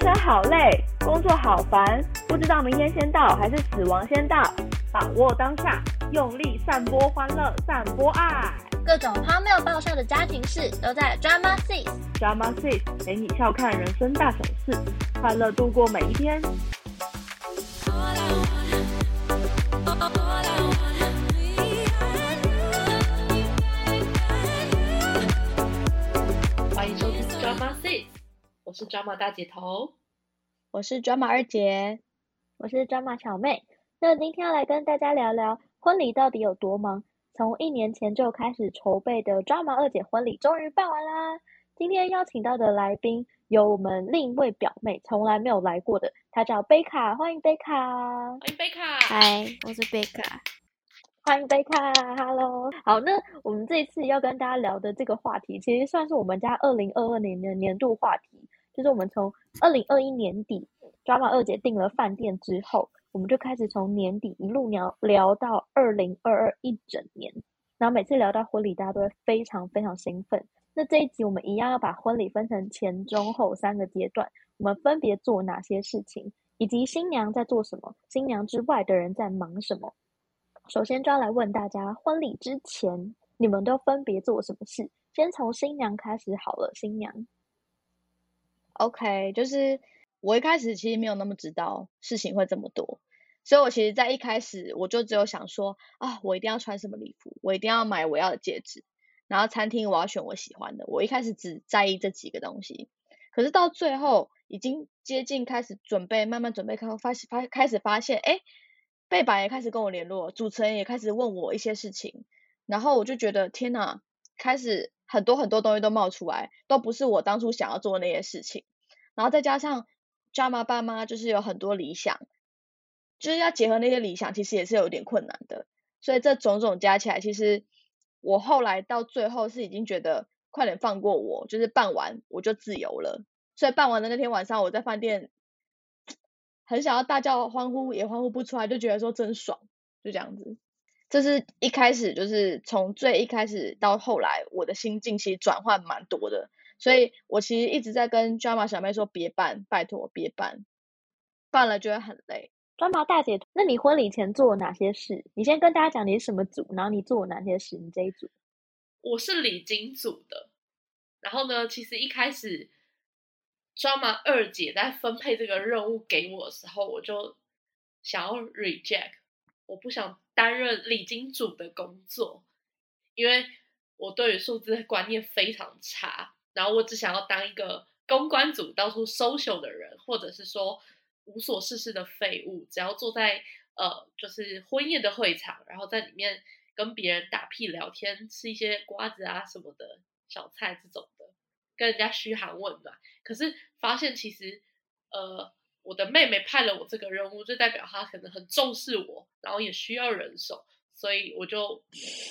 生好累，工作好烦，不知道明天先到还是死亡先到。把握当下，用力散播欢乐，散播爱。各种荒谬爆笑的家庭事都在 Drama Six。Drama Six 陪你笑看人生大小事，快乐度过每一天。Drama 大姐头。我是 Drama 二姐，我是 Drama 小妹。那今天要来跟大家聊聊婚礼到底有多忙。从一年前就开始筹备的 Drama 二姐婚礼终于办完啦！今天邀请到的来宾有我们另一位表妹，从来没有来过的，她叫贝卡，欢迎贝卡。欢迎贝卡。嗨，我是贝卡。欢迎贝卡，Hello。好，那我们这一次要跟大家聊的这个话题，其实算是我们家二零二二年的年度话题，就是我们从二零二一年底 Drama 二姐订了饭店之后，我们就开始从年底一路聊聊到二零二二一整年，然后每次聊到婚礼，大家都会非常非常兴奋。那这一集我们一样要把婚礼分成前、中、后三个阶段，我们分别做哪些事情，以及新娘在做什么，新娘之外的人在忙什么。首先就要来问大家，婚礼之前你们都分别做什么事？先从新娘开始好了，新娘。OK，就是我一开始其实没有那么知道事情会这么多，所以我其实在一开始我就只有想说啊，我一定要穿什么礼服，我一定要买我要的戒指，然后餐厅我要选我喜欢的。我一开始只在意这几个东西，可是到最后已经接近开始准备，慢慢准备开发发开始发现，哎，贝板也开始跟我联络，主持人也开始问我一些事情，然后我就觉得天哪，开始很多很多东西都冒出来，都不是我当初想要做的那些事情。然后再加上 Drama 爸妈就是有很多理想，就是要结合那些理想，其实也是有点困难的。所以这种种加起来，其实我后来到最后是已经觉得快点放过我，就是办完我就自由了。所以办完的那天晚上，我在饭店很想要大叫欢呼，也欢呼不出来，就觉得说真爽，就这样子。这是一开始就是从最一开始到后来，我的心境其实转换蛮多的。所以我其实一直在跟 Drama 小妹说别办，拜托别办，办了就会很累。Drama 大姐，那你婚礼前做了哪些事？你先跟大家讲你是什么组，然后你做了哪些事？你这一组。我是礼金组的，然后呢，其实一开始 Drama 二姐在分配这个任务给我的时候，我就想要 reject，我不想担任礼金组的工作，因为我对于数字的观念非常差。然后我只想要当一个公关组到处 social 的人，或者是说无所事事的废物，只要坐在呃就是婚宴的会场，然后在里面跟别人打屁聊天，吃一些瓜子啊什么的小菜这种的，跟人家嘘寒问暖。可是发现其实呃我的妹妹派了我这个任务，就代表她可能很重视我，然后也需要人手，所以我就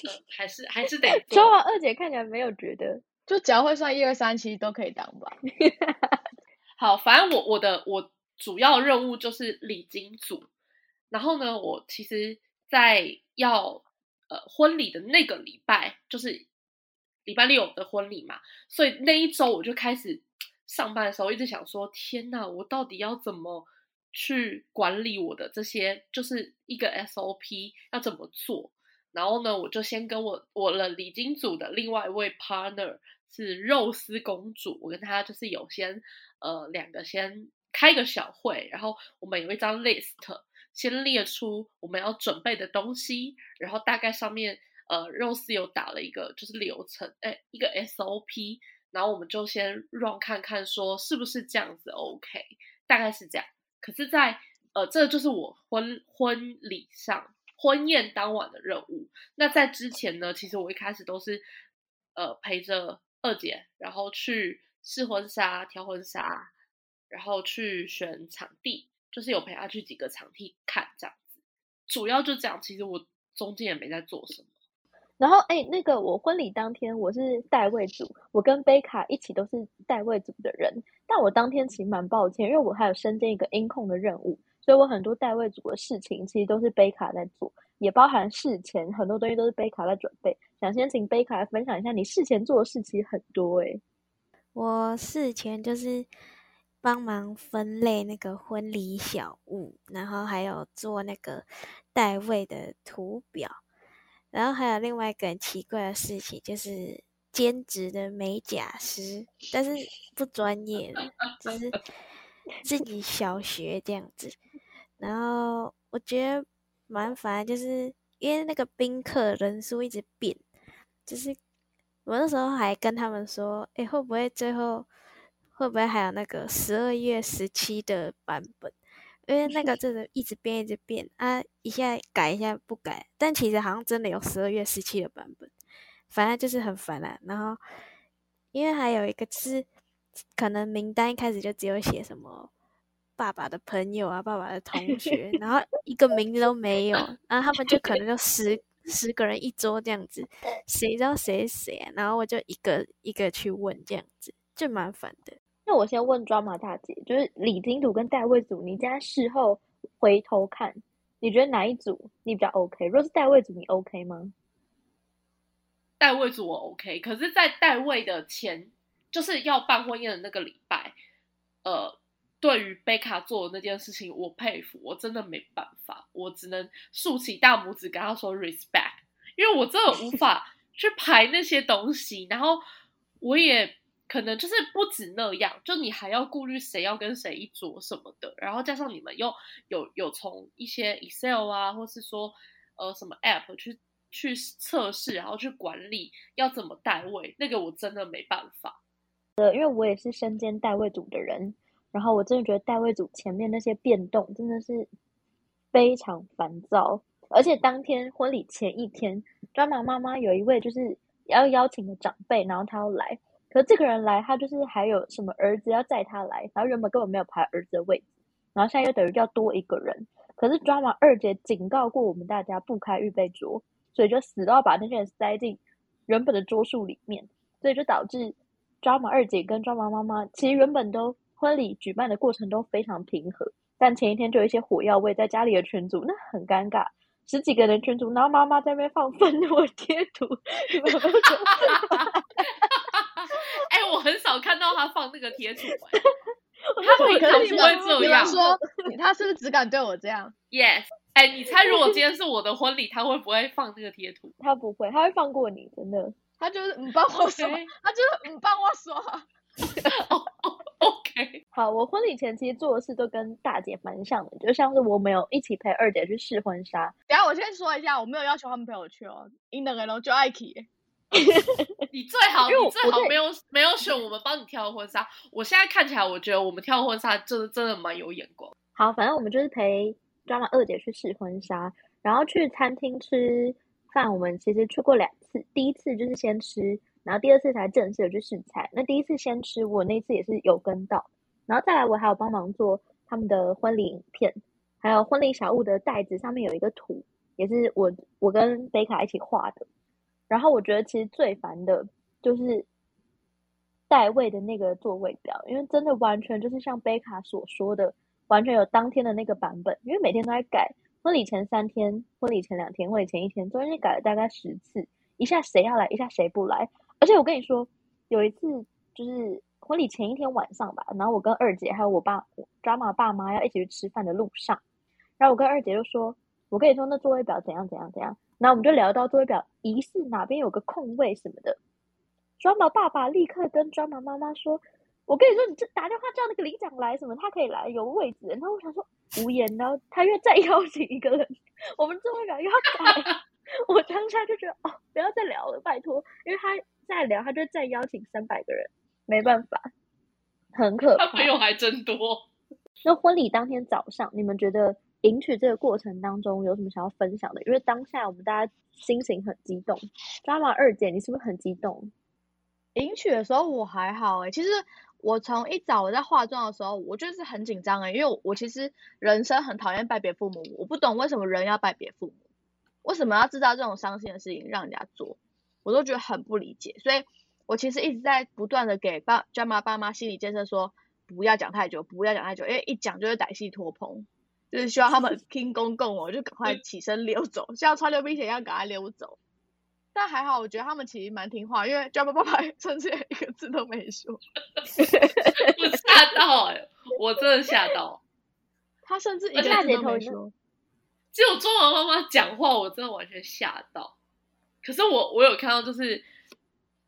呃还是还是得 做。Drama 二姐看起来没有觉得。就只要会算一二三，其实都可以当吧。好，反正我我的我主要任务就是礼金组，然后呢，我其实，在要呃婚礼的那个礼拜，就是礼拜六的婚礼嘛，所以那一周我就开始上班的时候，一直想说，天呐，我到底要怎么去管理我的这些，就是一个 SOP 要怎么做？然后呢，我就先跟我我的礼金组的另外一位 partner。是肉丝公主，我跟她就是有先呃两个先开个小会，然后我们有一张 list，先列出我们要准备的东西，然后大概上面呃肉丝有打了一个就是流程，哎一个 SOP，然后我们就先 run 看看说是不是这样子 OK，大概是这样。可是在，在呃这就是我婚婚礼上婚宴当晚的任务。那在之前呢，其实我一开始都是呃陪着。二姐，然后去试婚纱、挑婚纱，然后去选场地，就是有陪她去几个场地看这样子，主要就这样。其实我中间也没在做什么。然后，哎，那个我婚礼当天我是代位组，我跟贝卡一起都是代位组的人，但我当天其实蛮抱歉，因为我还有身兼一个音控的任务，所以我很多代位组的事情其实都是贝卡在做。也包含事前很多东西都是贝卡在准备。想先请贝卡来分享一下，你事前做的事情很多诶、我事前就是帮忙分类那个婚礼小物，然后还有做那个代位的图表，然后还有另外一个很奇怪的事情，就是兼职的美甲师，但是不专业的，就是自己小学这样子。然后我觉得蛮烦，就是因为那个宾客人数一直变，就是我那时候还跟他们说，哎，会不会最后？会不会还有那个十二月十七的版本？因为那个真的一直变，一直变啊，一下改一下不改。但其实好像真的有十二月十七的版本，反正就是很烦啊。然后，因为还有一个是，可能名单一开始就只有写什么爸爸的朋友啊、爸爸的 同学，然后一个名字都没有，然后他们就可能就十十个人一桌这样子，谁知道谁是谁啊？然后我就一个一个去问这样子，就蛮烦的。那我先问抓马大姐，就是李金组跟戴卫祖，你在事后回头看，你觉得哪一组你比较 OK？如果是戴卫祖，你 OK 吗？戴卫组我 OK，可是，在戴卫的前，就是要办婚宴的那个礼拜，呃，对于贝卡做的那件事情，我佩服，我真的没办法，我只能竖起大拇指跟他说 respect，因为我真的无法 去排那些东西，然后我也。可能就是不止那样，就你还要顾虑谁要跟谁一桌什么的，然后加上你们又有有从一些 Excel 啊，或是说呃什么 App 去去测试，然后去管理要怎么代位，那个我真的没办法。呃，因为我也是身兼代位组的人，然后我真的觉得代位组前面那些变动真的是非常烦躁，而且当天婚礼前一天，抓马妈妈有一位就是要邀请的长辈，然后他要来。可这个人来，他就是还有什么儿子要载他来，然后原本根本没有排儿子的位置，然后现在又等于要多一个人。可是抓马二姐警告过我们大家不开预备桌，所以就死都要把那些人塞进原本的桌数里面，所以就导致抓马二姐跟抓马妈妈其实原本都婚礼举办的过程都非常平和，但前一天就有一些火药味在家里的群组，那很尴尬，十几个人群组，然后妈妈在那边放 愤怒贴图，你们有没有？我很少看到他放那个贴图，他平常不会这样。说他是不是只敢对我这样？Yes，哎，你猜如果今天是我的婚礼，他会不会放那个贴图？他不会，他会放过你，真的。他就是你帮我说，他就是你帮我说。好，我婚礼前期做的事都跟大姐蛮像的，就像是我没有一起陪二姐去试婚纱。等下我先说一下，我没有要求他们陪我去哦，因那个人就爱去。你最好，你最好没有没有选我们帮你挑婚纱。我现在看起来，我觉得我们挑婚纱真的真的蛮有眼光。好，反正我们就是陪 drama 二姐去试婚纱，然后去餐厅吃饭。我们其实去过两次，第一次就是先吃，然后第二次才正式的去试菜。那第一次先吃，我那次也是有跟到，然后再来我还有帮忙做他们的婚礼影片，还有婚礼小物的袋子上面有一个图，也是我我跟贝卡一起画的。然后我觉得其实最烦的就是代位的那个座位表，因为真的完全就是像贝卡所说的，完全有当天的那个版本，因为每天都在改。婚礼前三天、婚礼前两天、婚礼前一天，中间改了大概十次，一下谁要来，一下谁不来。而且我跟你说，有一次就是婚礼前一天晚上吧，然后我跟二姐还有我爸、抓马爸妈要一起去吃饭的路上，然后我跟二姐就说：“我跟你说，那座位表怎样怎样怎样。”然后我们就聊到座位表疑似哪边有个空位什么的，庄毛爸爸立刻跟庄毛妈妈说：“我跟你说，你这打电话叫那个领奖来，什么他可以来，有位置。”然后我想说无言，然后他又再邀请一个人，我们座位表又要改。我当下就觉得哦，不要再聊了，拜托，因为他再聊，他就再邀请三百个人，没办法，很可怕。他朋友还真多。那婚礼当天早上，你们觉得？迎娶这个过程当中有什么想要分享的？因为当下我们大家心情很激动。抓马二姐，你是不是很激动？迎娶的时候我还好哎，其实我从一早我在化妆的时候，我就是很紧张哎，因为我其实人生很讨厌拜别父母，我不懂为什么人要拜别父母，为什么要制造这种伤心的事情让人家做，我都觉得很不理解。所以我其实一直在不断的给爸抓马爸妈心理建设，说不要讲太久，不要讲太久，因为一讲就会歹戏拖棚。就是希望他们 听公共，我就赶快起身溜走，像穿溜冰鞋一样赶快溜走。但还好，我觉得他们其实蛮听话，因为叫爸爸爸甚至一个字都没说。我吓到哎！我真的吓到。他甚至一个字都没说。只有中文妈妈讲话，我真的完全吓到。可是我我有看到，就是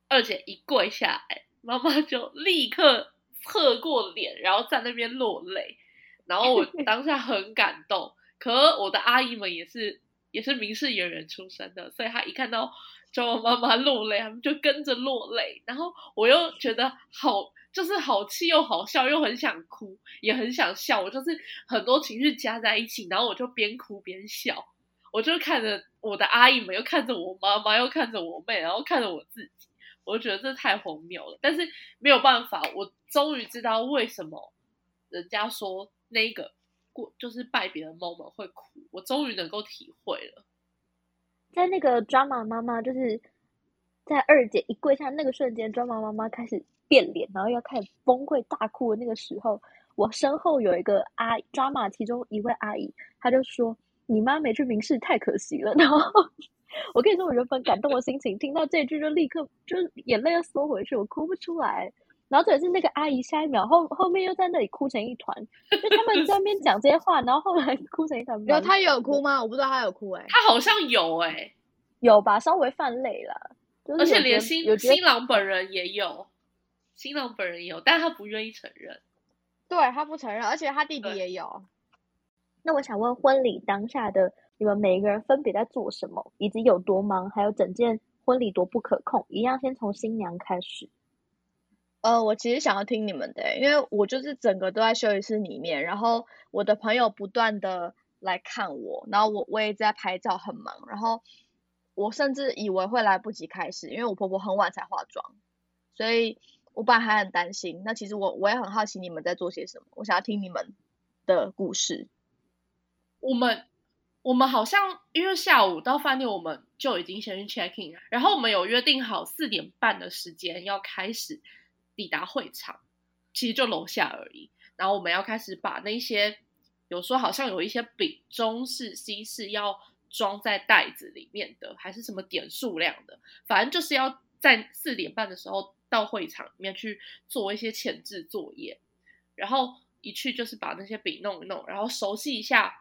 二姐一跪下来，妈妈就立刻侧过脸，然后在那边落泪。然后我 当下很感动，可我的阿姨们也是也是明事演员出身的，所以她一看到周我妈妈落泪，他们就跟着落泪。然后我又觉得好，就是好气又好笑，又很想哭，也很想笑，我就是很多情绪加在一起，然后我就边哭边笑。我就看着我的阿姨们，又看着我妈妈，又看着我妹，然后看着我自己，我就觉得这太荒谬了。但是没有办法，我终于知道为什么人家说那个过就是拜别的 moment 会哭，我终于能够体会了。在那个 drama 妈妈就是在二姐一跪下那个瞬间，drama 妈妈开始变脸，然后要开始崩溃大哭的那个时候，我身后有一个阿 drama 其中一位阿姨，她就说：“你妈没去明示太可惜了。”然后我跟你说，我原本感动的心情，听到这句就立刻就是眼泪要缩回去，我哭不出来。然后这也是那个阿姨，下一秒后后面又在那里哭成一团，就他们在那边讲这些话，然后后来哭成一团。有他有哭吗？我不知道他有哭哎、他好像有哎、有吧，稍微泛泪了，就是而且连新有新郎本人也有，新郎本人也有，但他不愿意承认。对他不承认，而且他弟弟也有。那我想问，婚礼当下的你们每一个人分别在做什么，以及有多忙，还有整件婚礼多不可控？一样先从新娘开始。呃，我其实想要听你们的，因为我就是整个都在休息室里面，然后我的朋友不断的来看我，然后我我也在拍照，很忙，然后我甚至以为会来不及开始，因为我婆婆很晚才化妆，所以我本来还很担心。那其实我我也很好奇你们在做些什么，我想要听你们的故事。我们我们好像因为下午到饭店，我们就已经先去 check in，然后我们有约定好四点半的时间要开始抵达会场，其实就楼下而已。然后我们要开始把那些有说好像有一些饼中式、西式要装在袋子里面的，还是什么点数量的，反正就是要在四点半的时候到会场里面去做一些前置作业，然后一去就是把那些饼弄一弄，然后熟悉一下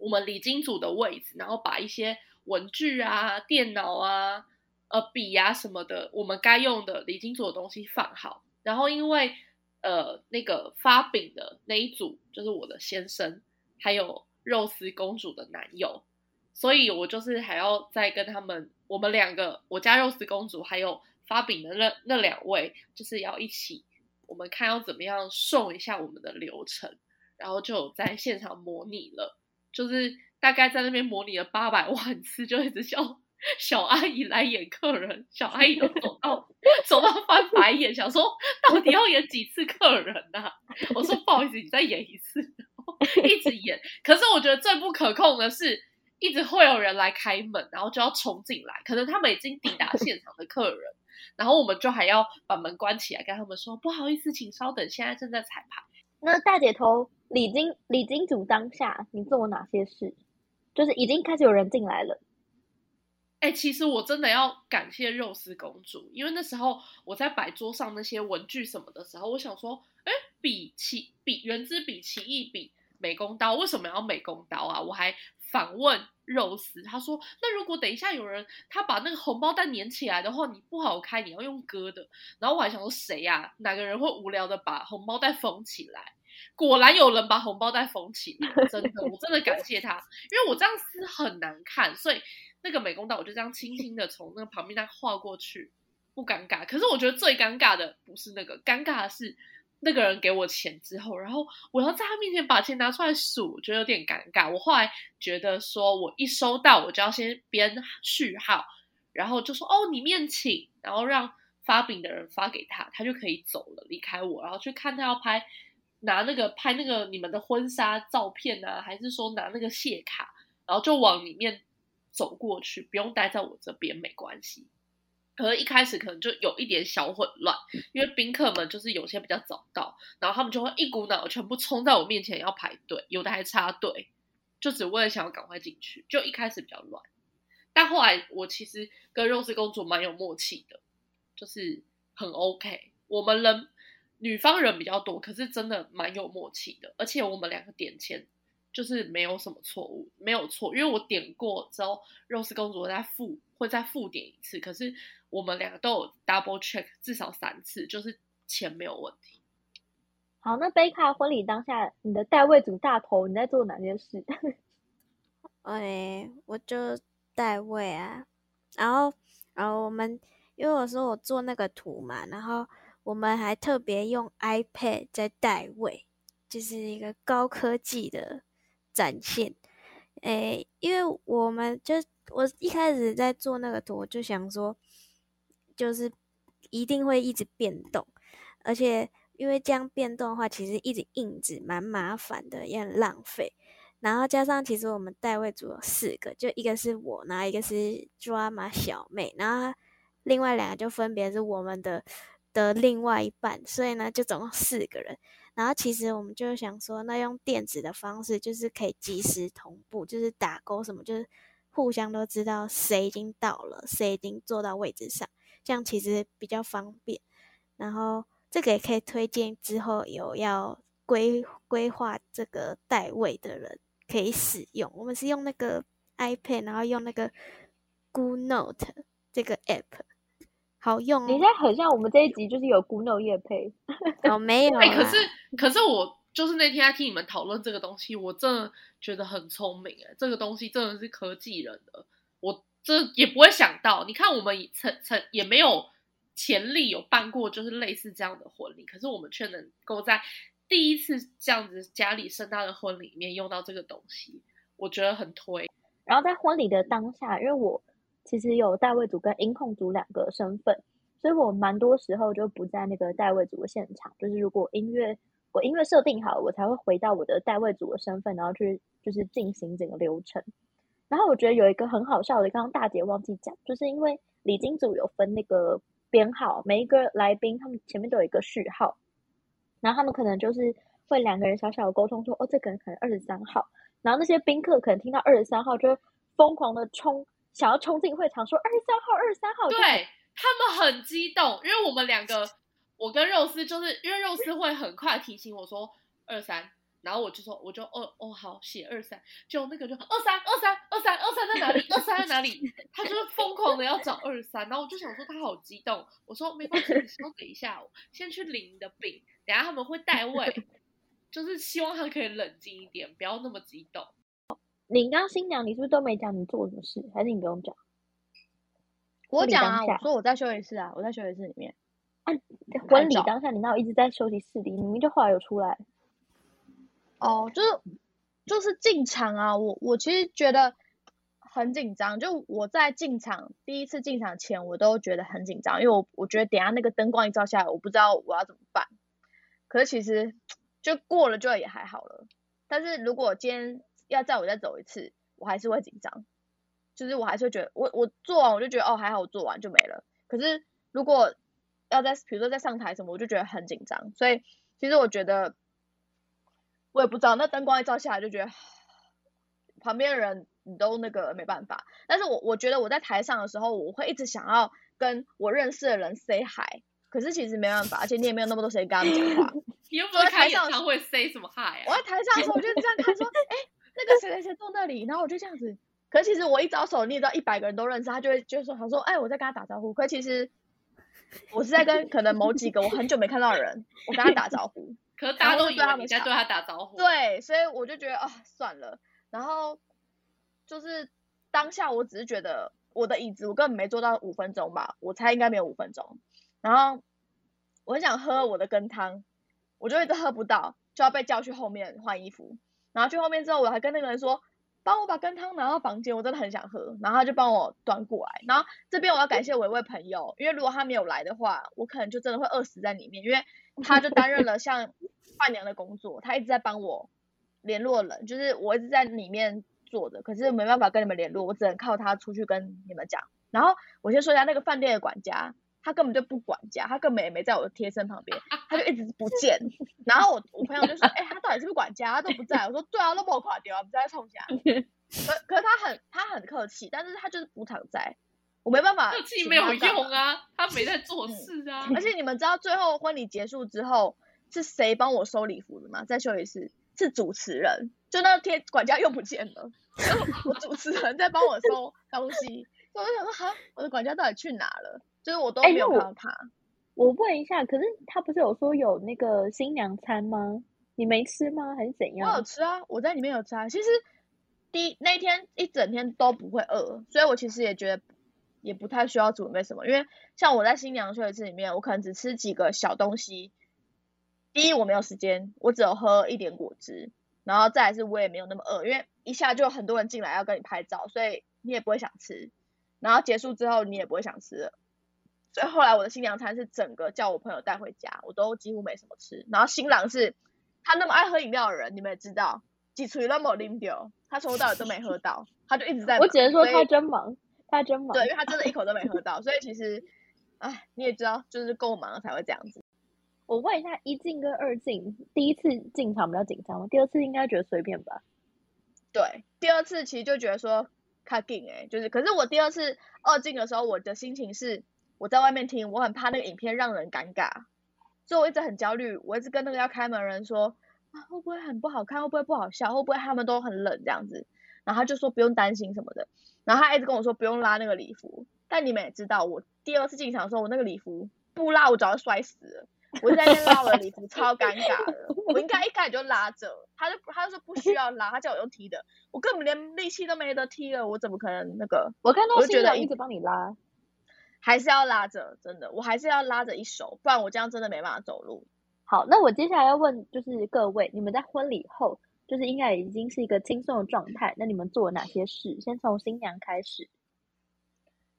我们礼金组的位置，然后把一些文具啊、电脑啊、呃笔啊什么的，我们该用的礼金组的东西放好。然后因为呃那个发饼的那一组就是我的先生，还有肉丝公主的男友，所以我就是还要再跟他们，我们两个，我家肉丝公主还有发饼的那那两位，就是要一起，我们看要怎么样送一下我们的流程，然后就在现场模拟了，就是大概在那边模拟了八百万次，就一直叫小阿姨来演客人，小阿姨都走到走到翻白眼，想说到底要演几次客人呐、我说不好意思，你再演一次，一直演。可是我觉得最不可控的是，一直会有人来开门，然后就要冲进来，可能他们已经抵达现场的客人，然后我们就还要把门关起来，跟他们说不好意思，请稍等，现在正在彩排。那大姐头李金李金主当下，你做了哪些事？就是已经开始有人进来了，哎、其实我真的要感谢肉丝公主，因为那时候我在摆桌上那些文具什么的时候，我想说，哎，笔奇比，原之比、奇异比、美工刀，为什么要美工刀啊？我还反问肉丝，他说，那如果等一下有人他把那个红包袋粘起来的话，你不好开，你要用割的。然后我还想说，谁呀、哪个人会无聊的把红包袋封起来？果然有人把红包袋封起来，真的，我真的感谢他，因为我这样撕很难看，所以那个美工刀我就这样轻轻的从那个旁边那划过去，不尴尬。可是我觉得最尴尬的不是那个，尴尬的是那个人给我钱之后，然后我要在他面前把钱拿出来数，我觉得有点尴尬。我后来觉得说，我一收到我就要先编序号，然后就说哦你面请，然后让发饼的人发给他，他就可以走了，离开我，然后去看他要拍。拿那个拍那个你们的婚纱照片啊，还是说拿那个谢卡，然后就往里面走过去，不用待在我这边没关系。可能一开始可能就有一点小混乱，因为宾客们就是有些比较早到，然后他们就会一股脑全部冲在我面前要排队，有的还插队，就只为了想要赶快进去。就一开始比较乱，但后来我其实跟肉丝公主蛮有默契的，就是很 OK。我们人女方人比较多，可是真的蛮有默契的，而且我们两个点钱就是没有什么错误，没有错，因为我点过之后，Rose 公主会再复会再复点一次，可是我们两个都有 double check 至少三次，就是钱没有问题。好，那贝卡婚礼当下，你的代位组大头你在做哪件事？哎，我就代位啊，然后，然后我们因为我说我做那个图嘛，然后我们还特别用 iPad 在代位，就是一个高科技的展现。哎，因为我们就我一开始在做那个图，我就想说，就是一定会一直变动，而且。因为这样变动的话，其实一直印纸蛮麻烦的，也很浪费。然后加上，其实我们代位组有四个，就一个是我，然后一个是抓马小妹，然后另外两个就分别是我们的的另外一半，所以呢，就总共四个人。然后其实我们就想说，那用电子的方式，就是可以及时同步，就是打勾什么，就是互相都知道谁已经到了，谁已经坐到位置上，这样其实比较方便。然后。这个也可以推荐之后有要规规划这个代位的人可以使用。我们是用那个 iPad，然后用那个 Good Note 这个 app，好用。你现在很像我们这一集就是有 Good Note 业配，哦没有。哎，可是可是我就是那天在听你们讨论这个东西，我真的觉得很聪明哎，这个东西真的是科技人的，我这也不会想到。你看我们曾曾也没有。潜力有办过就是类似这样的婚礼，可是我们却能够在第一次这样子家里盛大的婚礼里面用到这个东西，我觉得很推。然后在婚礼的当下，因为我其实有代位组跟音控组两个身份，所以我蛮多时候就不在那个代位组的现场。就是如果音乐我音乐设定好，我才会回到我的代位组的身份，然后去就是进行整个流程。然后我觉得有一个很好笑的，刚刚大姐忘记讲，就是因为礼金组有分那个。编号，每一个来宾他们前面都有一个序号，然后他们可能就是会两个人小小的沟通说，哦，这个人可能二十三号，然后那些宾客可能听到二十三号，就疯狂的冲，想要冲进会场说二十三号，二十三号，对他们很激动，因为我们两个，我跟肉丝就是因为肉丝会很快提醒我说二三。然后我就说，我就哦哦好，写二三，就那个就二三二三二三二三在哪里？二三在哪里？他就是疯狂的要找二三，然后我就想说他好激动，我说没关系，你稍等一下，先去领你的饼，等下他们会带位，就是希望他可以冷静一点，不要那么激动。你刚新娘，你是不是都没讲你做什么事？还是你不用讲？我讲啊，我说我在休息室啊，我在休息室里面。啊，婚礼当下你那我一直在休息室里，你明明就后来有出来。哦，就是就是进场啊！我我其实觉得很紧张，就我在进场第一次进场前，我都觉得很紧张，因为我我觉得等下那个灯光一照下来，我不知道我要怎么办。可是其实就过了就也还好了。但是如果今天要在我再走一次，我还是会紧张，就是我还是会觉得我我做完我就觉得哦还好我做完就没了。可是如果要在比如说在上台什么，我就觉得很紧张。所以其实我觉得。我也不知道，那灯光一照下来，就觉得旁边的人你都那个没办法。但是我我觉得我在台上的时候，我会一直想要跟我认识的人 say hi，可是其实没办法，而且你也没有那么多时间跟他们讲话。你又不是开演唱会 say 什么 hi 啊？我在台上的时候，我就这样他说，哎，那个谁谁谁坐那里，然后我就这样子。可是其实我一招手，你也知道，一百个人都认识，他就会就说，他说，哎，我在跟他打招呼。可其实我是在跟可能某几个我很久没看到的人，我跟他打招呼。可是大家都以为你在对他打招呼。对，所以我就觉得啊，算了。然后就是当下，我只是觉得我的椅子我根本没坐到五分钟吧，我猜应该没有五分钟。然后我很想喝我的羹汤，我就一直喝不到，就要被叫去后面换衣服。然后去后面之后，我还跟那个人说，帮我把羹汤拿到房间，我真的很想喝。然后他就帮我端过来。然后这边我要感谢我一位朋友，因为如果他没有来的话，我可能就真的会饿死在里面，因为。他就担任了像伴娘的工作，他一直在帮我联络人，就是我一直在里面坐着，可是没办法跟你们联络，我只能靠他出去跟你们讲。然后我先说一下那个饭店的管家，他根本就不管家，他根本也没在我的贴身旁边，他就一直不见。然后我我朋友就说，哎，他到底是不是管家？他都不在。我说，对啊，都把我垮掉，不在冲下。可可是他很他很客气，但是他就是不常在。我没办法客气没有用啊，他没在 做事啊。而且你们知道最后婚礼结束之后是谁帮我收礼服的吗？再说一次，是主持人，就那天管家又不见了，就是我主持人在帮我收东西，所以我就想说，哈，我的管家到底去哪了？就是我都没有哎那我看到他。我问一下，可是他不是有说有那个新娘餐吗？你没吃吗？还是怎样我有？吃啊，我在里面有吃啊。其实第一那一天一整天都不会饿，所以我其实也觉得也不太需要准备什么，因为像我在新娘休息室里面，我可能只吃几个小东西。第一，我没有时间，我只有喝一点果汁，然后再来是我也没有那么饿，因为一下就有很多人进来要跟你拍照，所以你也不会想吃。然后结束之后你也不会想吃了。所以后来我的新娘餐是整个叫我朋友带回家，我都几乎没什么吃。然后新郎是他那么爱喝饮料的人，你们也知道，几锤那么啉掉，他从头到尾都没喝到，他就一直在忙。我只能说他真忙，他真忙。对，因为他真的一口都没喝到，所以其实，哎，你也知道，就是够忙了才会这样子。我问一下，一进跟二进，第一次进场比较紧张吗？第二次应该觉得随便吧？对，第二次其实就觉得说卡紧哎，就是，可是我第二次二进的时候，我的心情是我在外面听，我很怕那个影片让人尴尬，所以我一直很焦虑，我一直跟那个要开门的人说啊，会不会很不好看，会不会不好笑，会不会他们都很冷这样子，然后他就说不用担心什么的，然后他一直跟我说不用拉那个礼服，但你们也知道，我第二次进场的时候，我那个礼服不拉我早就摔死了。我在那边拉我的礼服，超尴尬的。我应该一开始就拉着，他就他就说不需要拉，他叫我用踢的，我根本连力气都没得踢了，我怎么可能那个？我看到我就觉一直帮你拉，还是要拉着，真的，我还是要拉着一手，不然我这样真的没办法走路。好，那我接下来要问就是各位，你们在婚礼后就是应该已经是一个轻松的状态，那你们做了哪些事？先从新娘开始。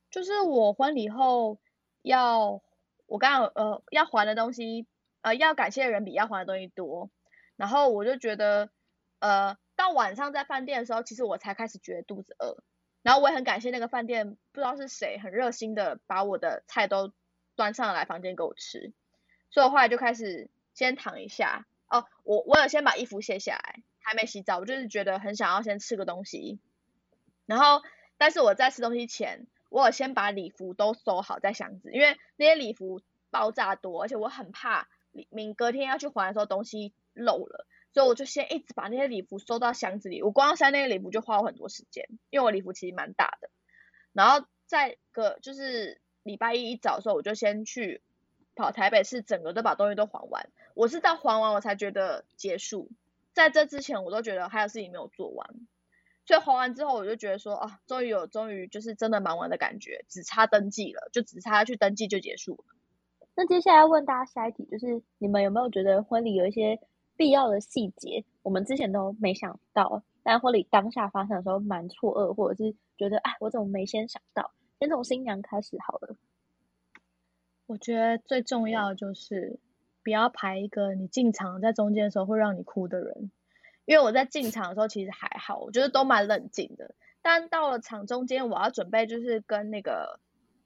就是我婚礼后要，我刚刚呃要还的东西，呃要感谢的人比要还的东西多，然后我就觉得，呃到晚上在饭店的时候，其实我才开始觉得肚子饿，然后我也很感谢那个饭店，不知道是谁很热心的把我的菜都端上来房间给我吃，所以我后来就开始先躺一下，哦我我有先把衣服卸下来，还没洗澡，我就是觉得很想要先吃个东西，然后但是我在吃东西前。我有先把礼服都收好在箱子，因为那些礼服爆炸多，而且我很怕明隔天要去还的时候东西漏了，所以我就先一直把那些礼服收到箱子里。我光要塞那些礼服就花我很多时间，因为我礼服其实蛮大的。然后在个就是礼拜一一早的时候，我就先去跑台北市，整个都把东西都还完。我是到还完我才觉得结束，在这之前我都觉得还有事情没有做完。所以还完之后，我就觉得说啊，终于有，终于就是真的忙完的感觉，只差登记了，就只差去登记就结束了。那接下来问大家下一题，就是你们有没有觉得婚礼有一些必要的细节，我们之前都没想到，但婚礼当下发生的时候蛮错愕，或者是觉得哎，我怎么没先想到？先从新娘开始好了。我觉得最重要的就是不要排一个你进场在中间的时候会让你哭的人。因为我在进场的时候其实还好，我觉得都蛮冷静的。但到了场中间，我要准备就是跟那个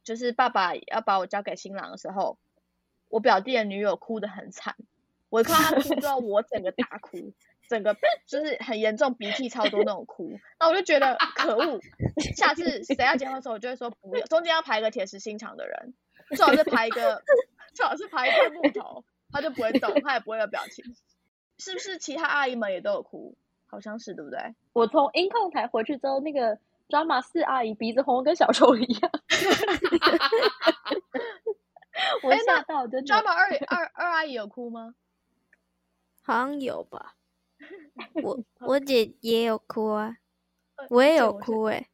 就是爸爸要把我交给新郎的时候，我表弟的女友哭得很惨。我看到他哭之后，我整个大哭，整个就是很严重，鼻涕超多那种哭。那我就觉得可恶，下次谁要结婚的时候，我就会说不要，中间要排一个铁石心肠的人，最好是排一个，最好是排一块木头，他就不会动，他也不会有表情。是不是其他阿姨们也都有哭？好像是，对不对？我从音控台回去之后，那个 drama 四阿姨鼻子红跟小丑一样，我吓到真的。drama 二二二阿姨有哭吗？好像有吧。我我姐也有哭啊，我也有哭诶、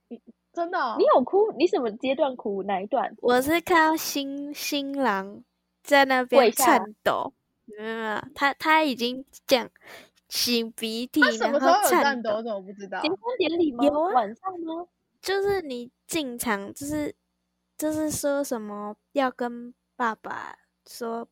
真的、哦你？有哭？你什么阶段哭？哪一段？我是看到新新郎在那边颤抖，没有没有，他他已经这样擤鼻涕，他什然么时候有后颤抖？我，怎么不知道？结婚典礼吗？有啊晚上吗？就是你进场，就是就是说什么要跟爸爸说，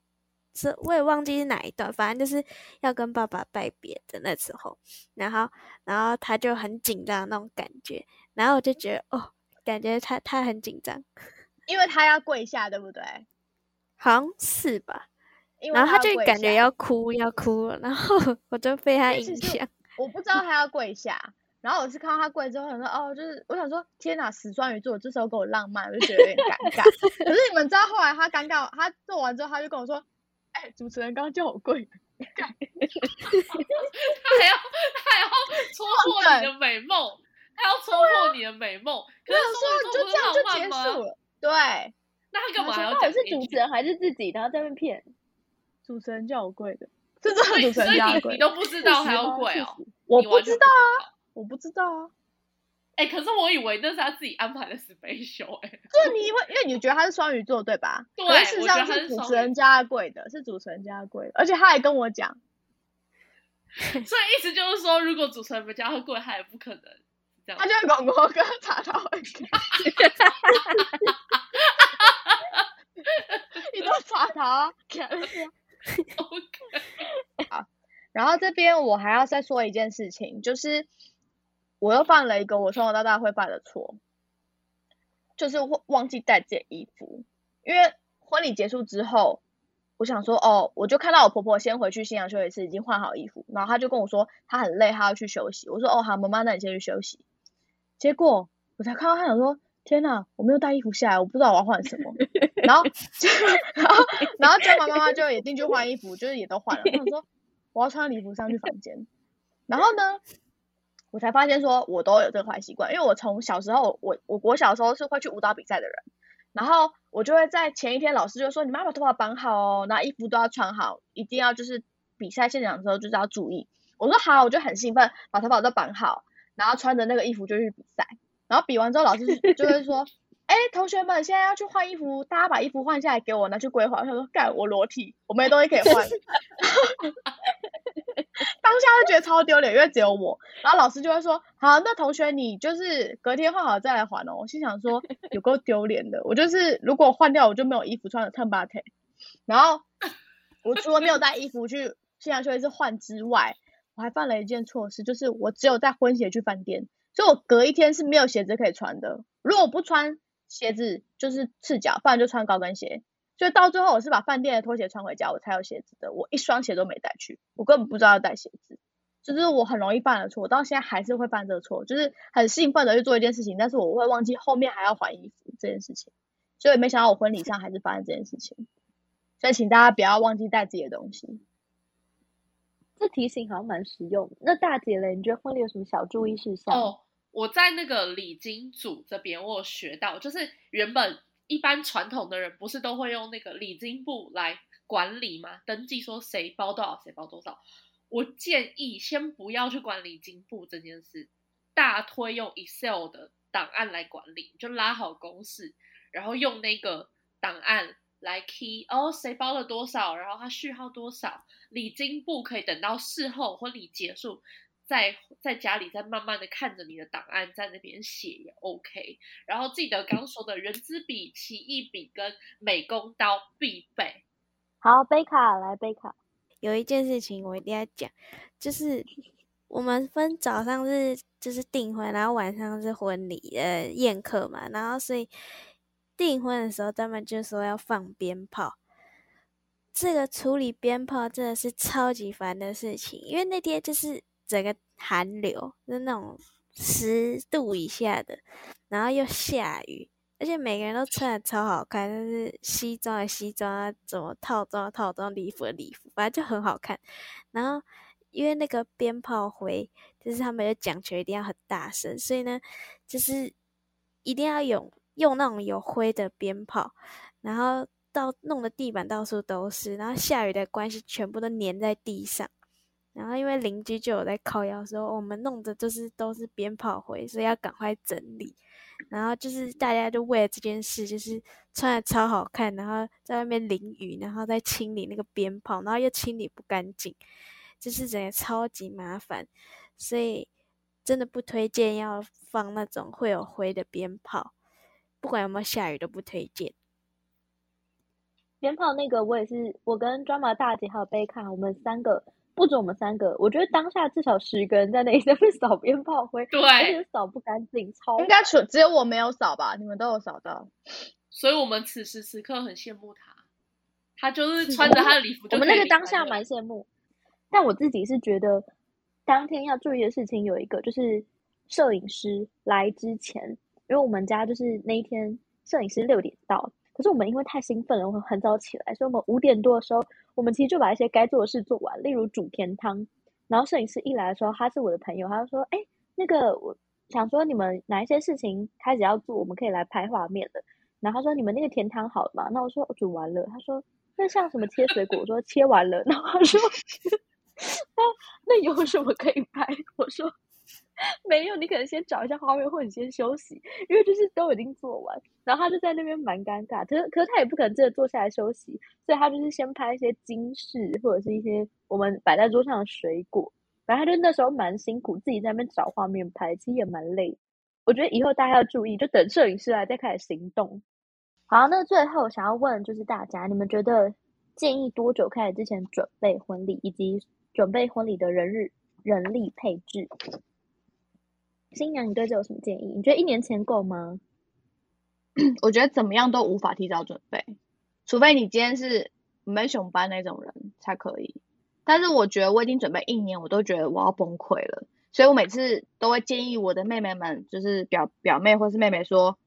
是我也忘记是哪一段，反正就是要跟爸爸拜别的那时候，然后然后他就很紧张那种感觉，然后我就觉得哦，感觉他他很紧张，因为他要跪下，对不对？好像是吧？然后他就感觉要哭要哭了，然后 我就被他影响。我不知道他要跪下，然后我是看到他跪之后，想说哦，就是我想说天哪，死双鱼座，这时候给我浪漫，我就觉得有点尴尬。可是你们知道后来他尴尬，他做完之后他就跟我说，哎，主持人刚刚叫我跪。他还要他还要戳破你的美梦，他要戳破你的美梦。可是说就这样就结束了，对。那他干嘛还要到讲？底是主持人还是自己？然后在那边骗？主持人叫我跪的，是这个主持人叫我跪，你都不知道还要跪哦？我不知道啊，我不知道啊。哎，可是我以为那是他自己安排的 special 哎。就你以为因为你觉得他是双鱼座对吧？对，事实上是主持人加贵的，是主持人加贵的，而且他还跟我讲。所以意思就是说，如果主持人不加贵，他也不可能这样。他就广播跟查到会你都查他，好。然后这边我还要再说一件事情，就是我又犯了一个我从小到大会犯的错，就是忘记带自己衣服。因为婚礼结束之后，我想说，哦，我就看到我婆婆先回去新娘休息室，已经换好衣服，然后她就跟我说她很累，她要去休息。我说，哦，好，妈妈，那你先去休息。结果我才看到她想说。天呐，我没有带衣服下来，我不知道我要换什么。然后，然后，然后舅妈妈妈就也进去换衣服，就是也都换了。我说我要穿礼服上去房间。然后呢，我才发现说我都有这个坏习惯，因为我从小时候，我我我小时候是会去舞蹈比赛的人，然后我就会在前一天，老师就说你妈把头发绑好哦，那衣服都要穿好，一定要就是比赛现场的时候就是要注意。我说好，我就很兴奋，把头发都绑好，然后穿着那个衣服就去比赛。然后比完之后，老师就会说：“哎，同学们，现在要去换衣服，大家把衣服换下来给我，拿去归还。”他说：“干，我裸体，我没东西可以换。” 当下就觉得超丢脸，因为只有我。然后老师就会说：“好，那同学你就是隔天换好再来还哦。”我心想说：“ 有够丢脸的，我就是如果换掉，我就没有衣服穿了 t u 腿。然后我除了没有带衣服去新娘休息室换之外，我还犯了一件错事，就是我只有带婚鞋去饭店。所以我隔一天是没有鞋子可以穿的。如果我不穿鞋子，就是赤脚，不然就穿高跟鞋。所以到最后，我是把饭店的拖鞋穿回家，我才有鞋子的。我一双鞋都没带去，我根本不知道要带鞋子。就是我很容易犯的错，我到现在还是会犯这个错，就是很兴奋的去做一件事情，但是我会忘记后面还要还衣服这件事情。所以没想到我婚礼上还是发生这件事情。所以请大家不要忘记带自己的东西。这提醒好像蛮实用。那大姐嘞，你觉得婚礼有什么小注意事项？哦，我在那个礼金组这边，我有学到，就是原本一般传统的人不是都会用那个礼金簿来管理吗？登记说谁包多少，谁包多少。我建议先不要去管礼金簿这件事，大推用 Excel 的档案来管理，就拉好公式，然后用那个档案。来 key 哦，谁包了多少，然后他序号多少，礼金簿可以等到事后婚礼结束，在在家里再慢慢的看着你的档案在那边写也 OK。然后记得刚说的圆珠笔、奇异笔跟美工刀必备。好，贝卡来，贝卡，有一件事情我一定要讲，就是我们分早上是就是订婚，然后晚上是婚礼呃宴客嘛，然后所以。订婚的时候，他们就说要放鞭炮。这个处理鞭炮真的是超级烦的事情，因为那天就是整个寒流，是那种十度以下的，然后又下雨，而且每个人都穿的超好看，就是西装的西装啊，怎么套装套装，礼服的礼服，反正就很好看。然后因为那个鞭炮灰，就是他们就讲求一定要很大声，所以呢，就是一定要有。用那种有灰的鞭炮，然后到弄的地板到处都是，然后下雨的关系全部都粘在地上，然后因为邻居就有在靠谣说我们弄的就是都是鞭炮灰，所以要赶快整理。然后就是大家就为了这件事，就是穿的超好看，然后在外面淋雨，然后再清理那个鞭炮，然后又清理不干净，就是整个超级麻烦，所以真的不推荐要放那种会有灰的鞭炮。不管有没有下雨都不推荐。鞭炮那个我也是，我跟砖麻大姐还有贝卡，我们三个不止我们三个，我觉得当下至少十个人在那里在被扫 鞭炮灰，对，而且扫不干净，超应该除只有我没有扫吧？你们都有扫到，所以我们此时此刻很羡慕他，他就是穿着他的礼服，我们那个当下蛮羡慕。但我自己是觉得，当天要注意的事情有一个，就是摄影师来之前，因为我们家就是那一天摄影师六点到，可是我们因为太兴奋了，我们很早起来，所以我们五点多的时候，我们其实就把一些该做的事做完，例如煮甜汤。然后摄影师一来的时候，他是我的朋友，他就说：“哎，那个我想说你们哪一些事情开始要做，我们可以来拍画面的。”然后他说：“你们那个甜汤好了吗？”那我说：“煮完了。”他说：“那像什么切水果？”我说：“切完了。”然后他说：“那那有什么可以拍？”我说：“没有，你可能先找一下画面，或者你先休息，因为就是都已经做完。”然后他就在那边蛮尴尬，可是可是他也不可能真的坐下来休息，所以他就是先拍一些金饰或者是一些我们摆在桌上的水果。反正他就那时候蛮辛苦，自己在那边找画面拍，其实也蛮累。我觉得以后大家要注意，就等摄影师来再开始行动。好，那最后想要问就是大家，你们觉得建议多久开始之前准备婚礼，以及准备婚礼的人日人力配置？新娘，你对这有什么建议？你觉得一年前够吗？我觉得怎么样都无法提早准备，除非你今天是没熊班那种人才可以。但是我觉得我已经准备一年，我都觉得我要崩溃了。所以我每次都会建议我的妹妹们，就是表表妹或是妹妹说，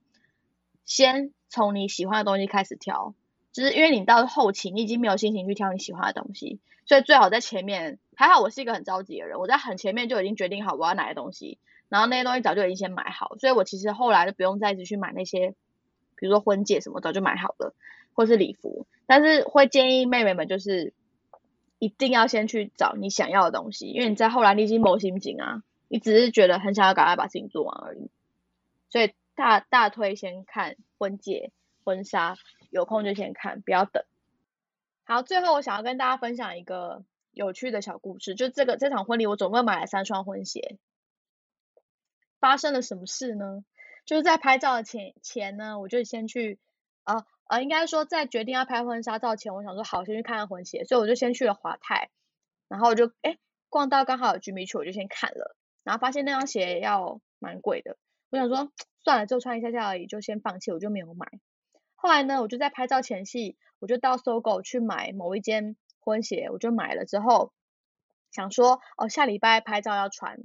先从你喜欢的东西开始挑，就是因为你到后期你已经没有心情去挑你喜欢的东西，所以最好在前面。还好我是一个很着急的人，我在很前面就已经决定好我要哪些东西，然后那些东西早就已经先买好，所以我其实后来就不用再一直去买那些，比如说婚戒什么早就买好了，或是礼服。但是会建议妹妹们就是一定要先去找你想要的东西，因为你在后来你已经谋心紧啊，你只是觉得很想要赶快把事情做完而已。所以大大推先看婚戒、婚纱，有空就先看，不要等。好，最后我想要跟大家分享一个有趣的小故事，就这个这场婚礼我总共买了三双婚鞋。发生了什么事呢？就是在拍照的前前呢，我就先去啊啊，应该说在决定要拍婚纱照前，我想说好先去看看婚鞋，所以我就先去了华泰，然后我就哎逛到刚好有 Jimmy Choo，我就先看了，然后发现那双鞋要蛮贵的，我想说算了，就穿一下下而已，就先放弃，我就没有买。后来呢，我就在拍照前夕，我就到搜狗去买某一间婚鞋，我就买了之后，想说哦下礼拜拍照要穿。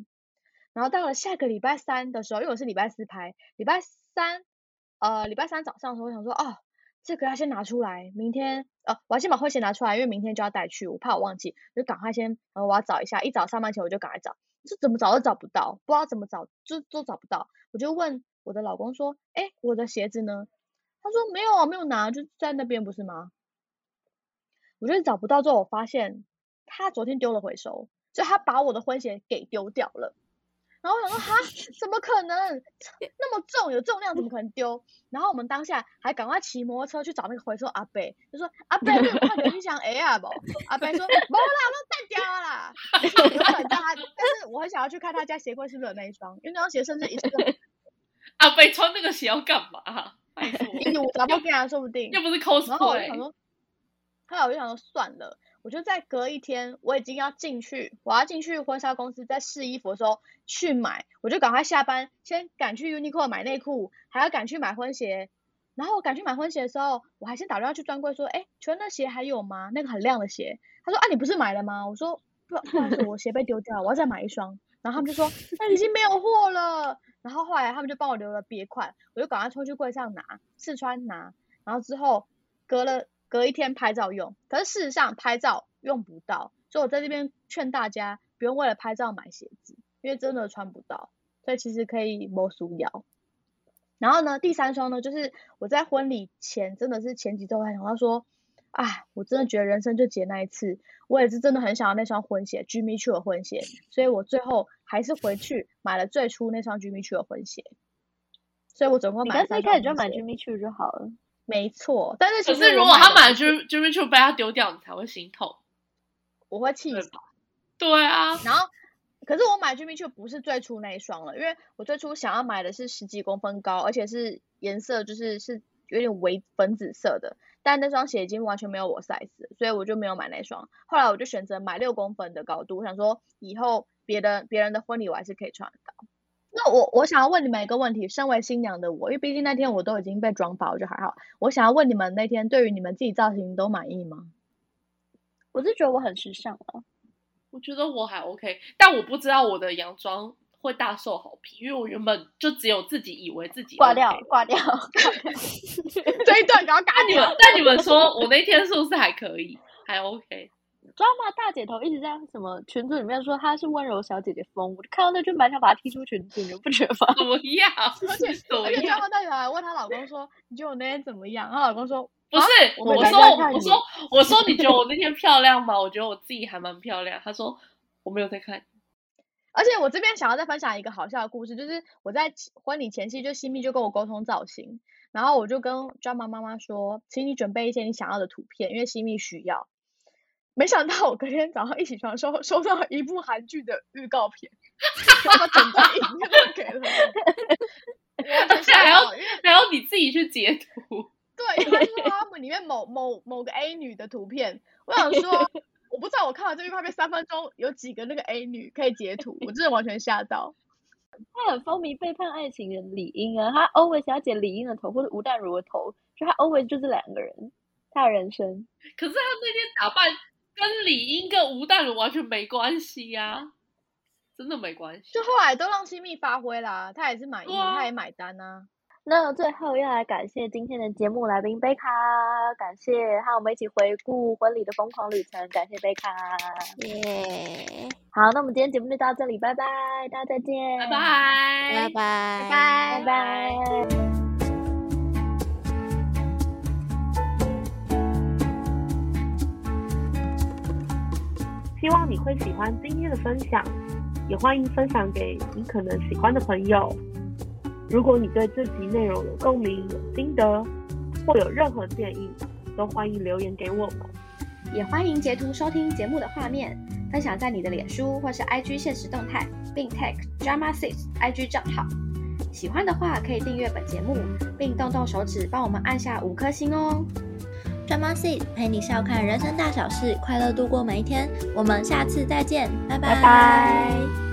然后到了下个礼拜三的时候，因为我是礼拜四拍，礼拜三，呃，礼拜三早上的时候，我想说，哦，这个要先拿出来，明天，呃，我要先把婚鞋拿出来，因为明天就要带去，我怕我忘记，就赶快先，呃，我要找一下，一早上班前我就赶快找，这怎么找都找不到，不知道怎么找，就都找不到，我就问我的老公说，哎，我的鞋子呢？他说没有啊，没有拿，就在那边不是吗？我就找不到之后，我发现他昨天丢了回收，就他把我的婚鞋给丢掉了。然后我想说，哈，怎么可能？那么重，有重量，怎么可能丢？然后我们当下还赶快骑摩托车去找那个回收阿伯，就说阿伯，你有看到你想 A 啊不？阿伯说没啦，都带掉啦。我很他，但是我很想要去看他家鞋柜是不是有那一双，因为那双鞋甚至一次。阿伯穿那个鞋要干嘛？一五找不见，说不定又不是 cosplay。然后我就想说，后来我就想说算了。我就在隔一天，我已经要进去，我要进去婚纱公司，在试衣服的时候去买，我就赶快下班，先赶去 Uniqlo 买内裤，还要赶去买婚鞋。然后我赶去买婚鞋的时候，我还先打电话去专柜说，哎，请问那鞋还有吗？那个很亮的鞋。他说，啊，你不是买了吗？我说，不，不好意思，我鞋被丢掉了，我要再买一双。然后他们就说，那已经没有货了。然后后来他们就帮我留了别款，我就赶快冲去柜上拿，试穿拿。然后之后隔了。隔一天拍照用，可是事实上拍照用不到，所以我在这边劝大家不用为了拍照买鞋子，因为真的穿不到，所以其实可以摸鼠腰。然后呢，第三双呢，就是我在婚礼前真的是前几周还想到说，哎，我真的觉得人生就结那一次，我也是真的很想要那双婚鞋，Jimmy Choo 的婚鞋，所以我最后还是回去买了最初那双 Jimmy Choo 的婚鞋，所以我总共买了三双。你开始就买 Jimmy Choo 就好了。没错，但是其实如果他买 Jimmy Jimmy Choo 被他丢掉，你才会心痛。我会气死。对啊。然后，可是我买 Jimmy Choo 不是最初那一双了，因为我最初想要买的是十几公分高，而且是颜色就是是有点微粉紫色的，但那双鞋已经完全没有我 size，所以我就没有买那双。后来我就选择买六公分的高度，我想说以后别的别人的婚礼我还是可以穿得到。那我我想要问你们一个问题，身为新娘的我，因为毕竟那天我都已经被妆发，我就还好。我想要问你们，那天对于你们自己造型都满意吗？我是觉得我很时尚啊，我觉得我还 OK，但我不知道我的洋装会会大受好评，因为我原本就只有自己以为自己挂掉，挂掉。这一段赶快嘎那你们掉。那你们说我那天是不是还可以，还 OK？抓马大姐头一直在什么群组里面说她是温柔小姐姐风，我就看到那就蛮想把她踢出群组，你们不觉得吗？怎么样？而且而且样张？浩大姐还问她老公说：“你觉得我那天怎么样？”她老公说不是，我我说我说我说你觉得我那天漂亮吗？我觉得我自己还蛮漂亮。他说我没有在看，而且我这边想要再分享一个好笑的故事，就是我在婚礼前夕，就新密就跟我沟通造型，然后我就跟 drama 妈妈说，请你准备一些你想要的图片，因为新密需要。没想到我隔天早上一起床收收到一部韩剧的预告片，他把整段影片都给了我，我完全 吓还要到，因为然后你自己去截图。对，他说他们里面某某某个 A 女的图片，我想说，我不知道我看完这预告片三分钟有几个那个 A 女可以截图，我真的完全吓到。他很风靡背叛爱情的李英啊，他 always 要剪李英的头或者吴淡如的头，就他 always 就这两个人，他的人生。可是他那天打扮跟李英跟吴淡如完全没关系呀、真的没关系。就后来都让新密发挥啦，他也是满意，对啊他也买单啊。那最后要来感谢今天的节目来宾贝卡，感谢和我们一起回顾婚礼的疯狂旅程，感谢贝卡。耶，好，那我们今天节目就到这里，拜拜，大家再见，拜拜，拜拜，拜拜拜。希望你会喜欢今天的分享，也欢迎分享给你可能喜欢的朋友。如果你对这集内容有共鸣、有心得，或有任何建议，都欢迎留言给我们。也欢迎截图收听节目的画面，分享在你的脸书或是 IG 现实动态，并 tag Drama Six IG 账号。喜欢的话可以订阅本节目，并动动手指帮我们按下五颗星哦。Drama Seed 陪你笑看人生大小事，快乐度过每一天。我们下次再见，拜拜